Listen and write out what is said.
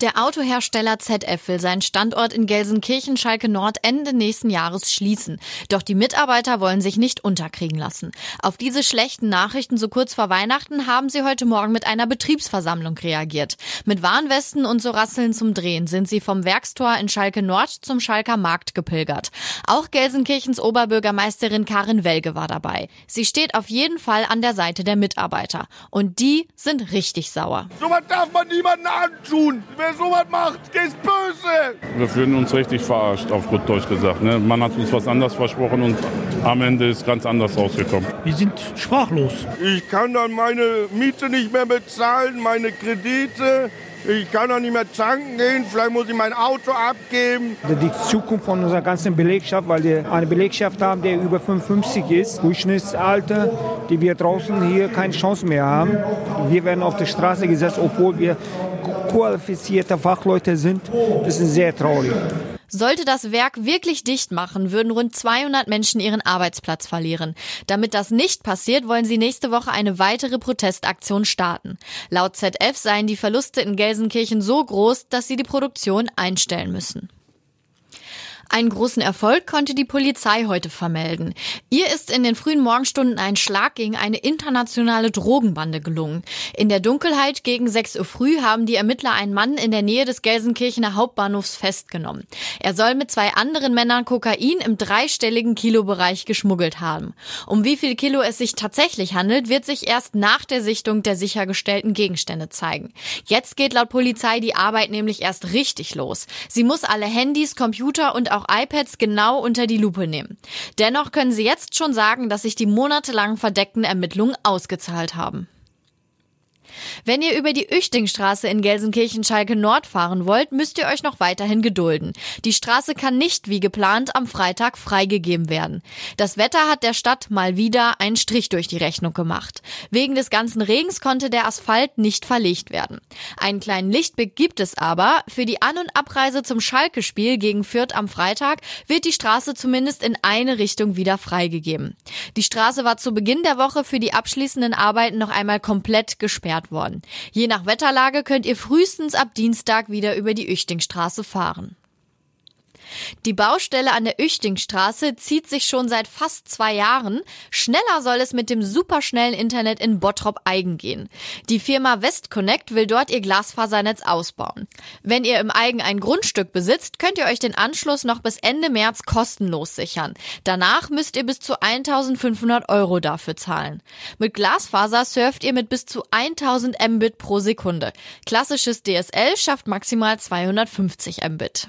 Der Autohersteller ZF will seinen Standort in Gelsenkirchen-Schalke Nord Ende nächsten Jahres schließen. Doch die Mitarbeiter wollen sich nicht unterkriegen lassen. Auf diese schlechten Nachrichten so kurz vor Weihnachten haben sie heute Morgen mit einer Betriebsversammlung reagiert. Mit Warnwesten und so Rasseln zum Drehen sind sie vom Werkstor in Schalke Nord zum Schalker Markt gepilgert. Auch Gelsenkirchens Oberbürgermeisterin Karin Welge war dabei. Sie steht auf jeden Fall an der Seite der Mitarbeiter. Und die sind richtig sauer. So was darf man niemandem antun. Wer Wer sowas macht, der ist böse. Wir fühlen uns richtig verarscht, auf gut Deutsch gesagt. Ne? Man hat uns was anderes versprochen und am Ende ist ganz anders rausgekommen. Wir sind sprachlos. Ich kann dann meine Miete nicht mehr bezahlen, meine Kredite. Ich kann auch nicht mehr tanken gehen, vielleicht muss ich mein Auto abgeben. Die Zukunft von unserer ganzen Belegschaft, weil wir eine Belegschaft haben, die über 55 ist, Durchschnittsalter, die wir draußen hier keine Chance mehr haben. Wir werden auf der Straße gesetzt, obwohl wir qualifizierte Fachleute sind. Das ist sehr traurig. Sollte das Werk wirklich dicht machen, würden rund 200 Menschen ihren Arbeitsplatz verlieren. Damit das nicht passiert, wollen sie nächste Woche eine weitere Protestaktion starten. Laut ZF seien die Verluste in Gelsenkirchen so groß, dass sie die Produktion einstellen müssen. Einen großen Erfolg konnte die Polizei heute vermelden. Ihr ist in den frühen Morgenstunden ein Schlag gegen eine internationale Drogenbande gelungen. In der Dunkelheit gegen 6 Uhr früh haben die Ermittler einen Mann in der Nähe des Gelsenkirchener Hauptbahnhofs festgenommen. Er soll mit zwei anderen Männern Kokain im dreistelligen Kilobereich geschmuggelt haben. Um wie viel Kilo es sich tatsächlich handelt, wird sich erst nach der Sichtung der sichergestellten Gegenstände zeigen. Jetzt geht laut Polizei die Arbeit nämlich erst richtig los. Sie muss alle Handys, Computer und auch iPads genau unter die Lupe nehmen. Dennoch können sie jetzt schon sagen, dass sich die monatelangen verdeckten Ermittlungen ausgezahlt haben. Wenn ihr über die Üchtingstraße in Gelsenkirchen-Schalke Nord fahren wollt, müsst ihr euch noch weiterhin gedulden. Die Straße kann nicht wie geplant am Freitag freigegeben werden. Das Wetter hat der Stadt mal wieder einen Strich durch die Rechnung gemacht. Wegen des ganzen Regens konnte der Asphalt nicht verlegt werden. Einen kleinen Lichtblick gibt es aber. Für die An- und Abreise zum Schalke-Spiel gegen Fürth am Freitag wird die Straße zumindest in eine Richtung wieder freigegeben. Die Straße war zu Beginn der Woche für die abschließenden Arbeiten noch einmal komplett gesperrt worden. Je nach Wetterlage könnt ihr frühestens ab Dienstag wieder über die Üchtingstraße fahren. Die Baustelle an der Üchtingstraße zieht sich schon seit fast zwei Jahren. Schneller soll es mit dem superschnellen Internet in Bottrop-Eigen gehen. Die Firma WestConnect will dort ihr Glasfasernetz ausbauen. Wenn ihr im Eigen ein Grundstück besitzt, könnt ihr euch den Anschluss noch bis Ende März kostenlos sichern. Danach müsst ihr bis zu 1500 Euro dafür zahlen. Mit Glasfaser surft ihr mit bis zu 1000 Mbit pro Sekunde. Klassisches DSL schafft maximal 250 Mbit.